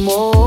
More.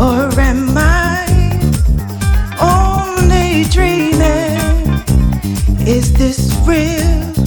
Or am I only dreaming? Is this real?